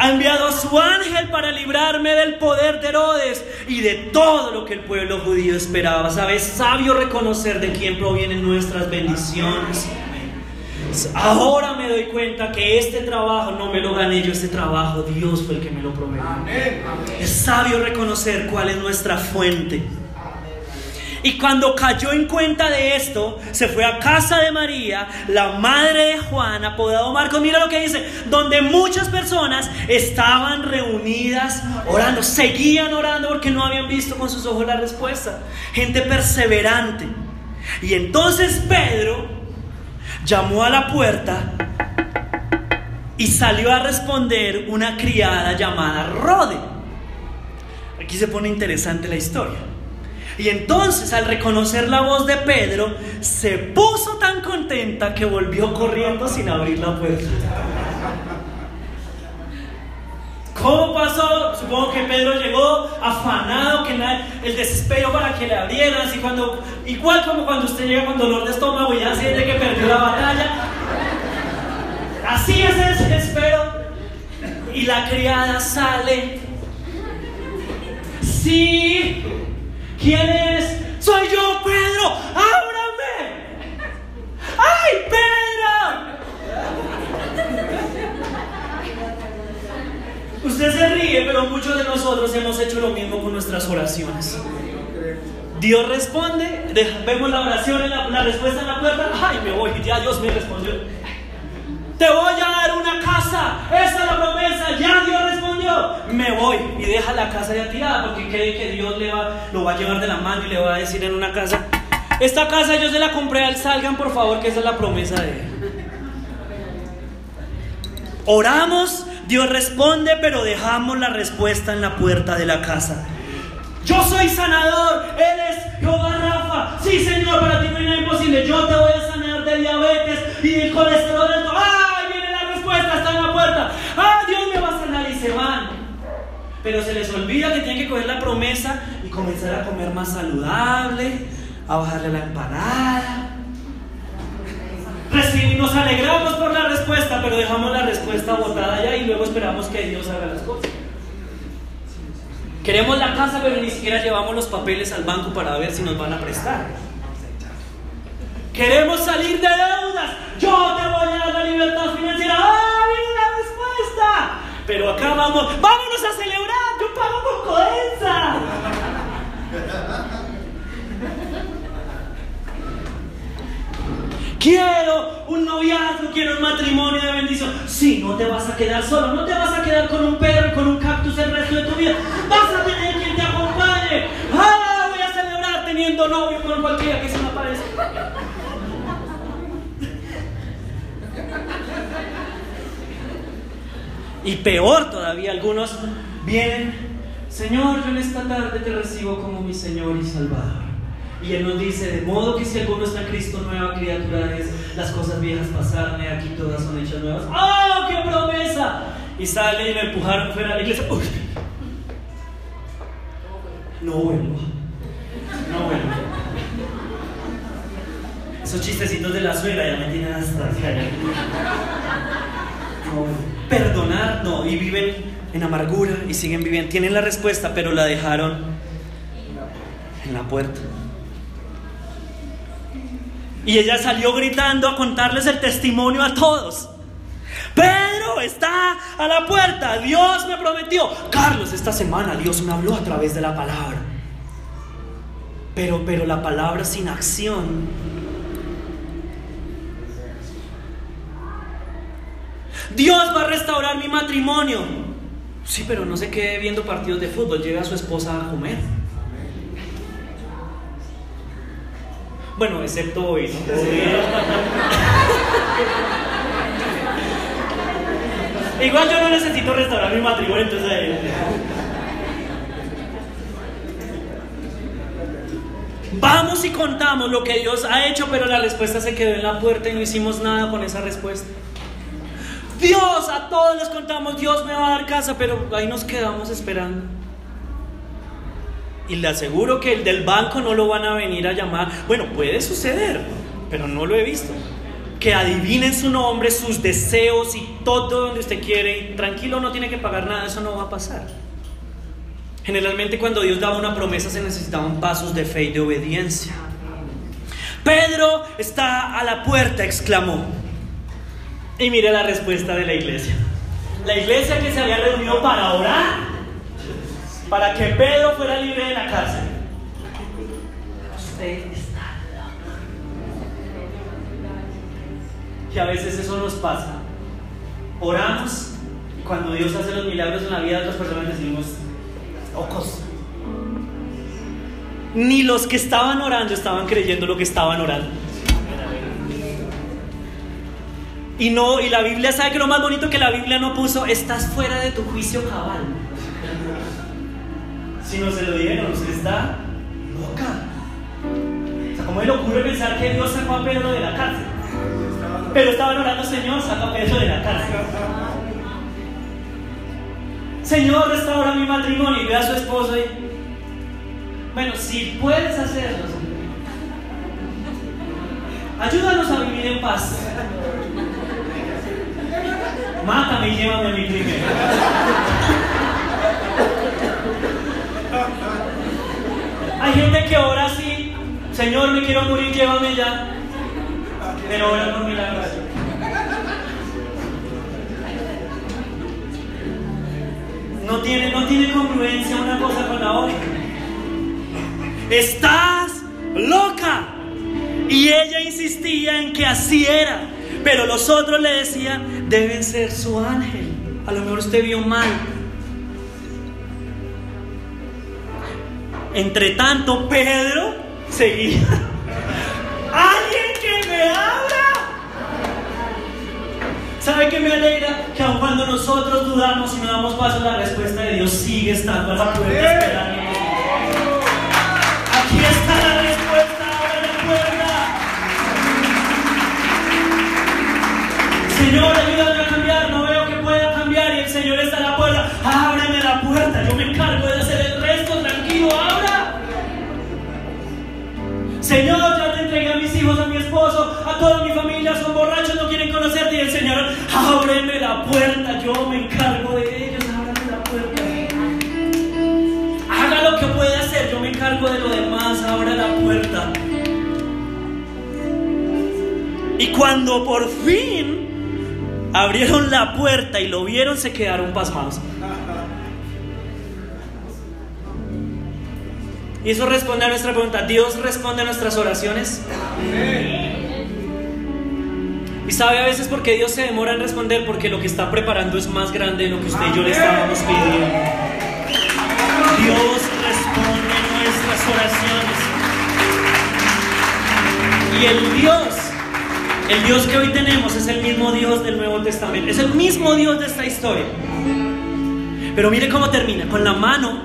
ha enviado a su ángel para librarme del poder de Herodes y de todo lo que el pueblo judío esperaba. ¿Sabes? Sabio reconocer de quién provienen nuestras bendiciones. Ahora me doy cuenta que este trabajo no me lo gané yo, este trabajo Dios fue el que me lo prometió. Es sabio reconocer cuál es nuestra fuente. Y cuando cayó en cuenta de esto, se fue a casa de María, la madre de Juan, apodado Marcos. Mira lo que dice, donde muchas personas estaban reunidas orando, seguían orando porque no habían visto con sus ojos la respuesta. Gente perseverante. Y entonces Pedro llamó a la puerta y salió a responder una criada llamada Rode. Aquí se pone interesante la historia. Y entonces al reconocer la voz de Pedro, se puso tan contenta que volvió corriendo sin abrir la puerta. ¿Cómo pasó? Supongo que Pedro llegó afanado, que el desespero para que le abrieran, así cuando, igual como cuando usted llega con dolor de estómago y ya siente que perdió la batalla. Así es el desespero. Y la criada sale. Sí, ¿quién es? Soy yo, Pedro. ¡Ábrame! ¡Ay, Pedro! Usted se ríe, pero muchos de nosotros hemos hecho lo mismo con nuestras oraciones. Dios responde, vemos la oración, en la, respuesta en la puerta, ay, me voy, ya Dios me respondió. Te voy a dar una casa, esa es la promesa, ya Dios respondió. Me voy y deja la casa ya tirada porque cree que Dios le va, lo va a llevar de la mano y le va a decir en una casa, esta casa yo se la compré al salgan por favor, que esa es la promesa de él. Oramos Dios responde, pero dejamos la respuesta en la puerta de la casa. Yo soy sanador, eres Jehová Rafa. Sí, Señor, para ti no hay nada imposible. Yo te voy a sanar de diabetes y del colesterol alto. ¡Ay! Respuesta, está en la puerta. ¡Ah! Dios me va a sanar y se van. Pero se les olvida que tienen que coger la promesa y comenzar a comer más saludable, a bajarle la empanada, nos alegramos por la respuesta, pero dejamos la respuesta botada ya y luego esperamos que Dios haga las cosas. Queremos la casa, pero ni siquiera llevamos los papeles al banco para ver si nos van a prestar. Queremos salir de deudas. Yo te voy a dar la libertad financiera. ¡Ah, viene la respuesta! Pero acá vamos, vámonos a celebrar. Yo pago con. Quiero un noviazgo, quiero un matrimonio de bendición. Sí, no te vas a quedar solo, no te vas a quedar con un perro y con un cactus el resto de tu vida. Vas a tener quien te acompañe. ¡Ah! Voy a celebrar teniendo novio con cualquiera que se me aparezca. Y peor todavía, algunos vienen, Señor, yo en esta tarde te recibo como mi Señor y Salvador. Y Él nos dice, de modo que si alguno está en Cristo, nueva criatura es, las cosas viejas pasaron, aquí todas son hechas nuevas. ¡Oh, qué promesa! Y sale y me empujaron fuera de la iglesia. Uy. No vuelvo. No vuelvo. Esos chistecitos de la suegra ya me tienen hasta no, Perdonar, no, y viven en amargura y siguen viviendo. Tienen la respuesta, pero la dejaron en la puerta. Y ella salió gritando a contarles el testimonio a todos. Pedro está a la puerta. Dios me prometió. Carlos, esta semana Dios me habló a través de la palabra. Pero, pero la palabra sin acción. Dios va a restaurar mi matrimonio. Sí, pero no se quede viendo partidos de fútbol. Llega a su esposa a comer. Bueno, excepto hoy, ¿no? Igual yo no necesito restaurar mi matrimonio, entonces... Eh. Vamos y contamos lo que Dios ha hecho, pero la respuesta se quedó en la puerta y no hicimos nada con esa respuesta. Dios, a todos les contamos, Dios me va a dar casa, pero ahí nos quedamos esperando. Y le aseguro que el del banco no lo van a venir a llamar. Bueno, puede suceder, pero no lo he visto. Que adivinen su nombre, sus deseos y todo donde usted quiere. Tranquilo, no tiene que pagar nada, eso no va a pasar. Generalmente cuando Dios daba una promesa se necesitaban pasos de fe y de obediencia. Pedro está a la puerta, exclamó. Y mire la respuesta de la iglesia. La iglesia que se había reunido para orar para que Pedro fuera libre de la cárcel. Usted está Y a veces eso nos pasa. Oramos y cuando Dios hace los milagros en la vida de otras personas decimos, locos. Ni los que estaban orando estaban creyendo lo que estaban orando. Y no, y la Biblia sabe que lo más bonito que la Biblia no puso, estás fuera de tu juicio cabal. Si no se lo dijeron, usted está loca. O sea, ¿cómo le ocurre pensar que Dios sacó a Pedro de la cárcel? Pero estaban orando, Señor, saca a Pedro de la cárcel. Señor, restaura mi matrimonio y ve a su esposo y. Bueno, si puedes hacerlo, ayúdanos a vivir en paz. Mátame y llévame a mi primero. Hay gente que ora así, Señor, me quiero morir, llévame ya. Pero ora por milagros. No tiene, no tiene congruencia una cosa con la otra. Estás loca. Y ella insistía en que así era. Pero los otros le decían, deben ser su ángel. A lo mejor usted vio mal. Entre tanto, Pedro seguía. ¡Alguien que me abra! ¿Sabe qué me alegra? Que aun cuando nosotros dudamos y no damos paso, la respuesta de Dios sigue estando a la puerta esperando. Señor, ayúdame a cambiar, no veo que pueda cambiar y el Señor está a la puerta. Ábreme la puerta, yo me encargo de hacer el resto, tranquilo, abra. Señor, ya te entregué a mis hijos, a mi esposo, a toda mi familia, son borrachos, no quieren conocerte. Y el Señor, ábreme la puerta, yo me encargo de ellos, ábreme la puerta. Haga lo que pueda hacer, yo me encargo de lo demás, abra la puerta. Y cuando por fin abrieron la puerta y lo vieron, se quedaron pasmados. Y eso responde a nuestra pregunta. ¿Dios responde a nuestras oraciones? Y sabe a veces por qué Dios se demora en responder, porque lo que está preparando es más grande de lo que usted y yo le estábamos pidiendo. Dios responde nuestras oraciones. Y el Dios, el Dios que hoy tenemos es el mismo Dios del Nuevo Testamento, es el mismo Dios de esta historia. Pero mire cómo termina, con la mano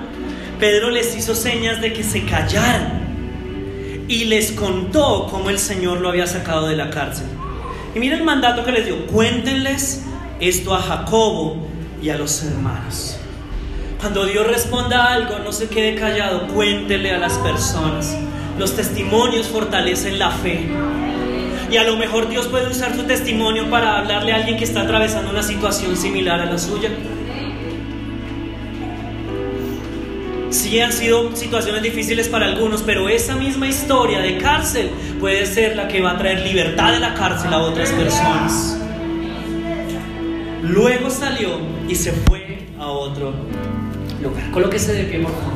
Pedro les hizo señas de que se callaran y les contó cómo el Señor lo había sacado de la cárcel. Y miren el mandato que les dio, cuéntenles esto a Jacobo y a los hermanos. Cuando Dios responda algo, no se quede callado, cuéntele a las personas. Los testimonios fortalecen la fe. Y a lo mejor Dios puede usar su testimonio para hablarle a alguien que está atravesando una situación similar a la suya. Sí han sido situaciones difíciles para algunos, pero esa misma historia de cárcel puede ser la que va a traer libertad de la cárcel a otras personas. Luego salió y se fue a otro lugar. Colóquese de pie, por favor.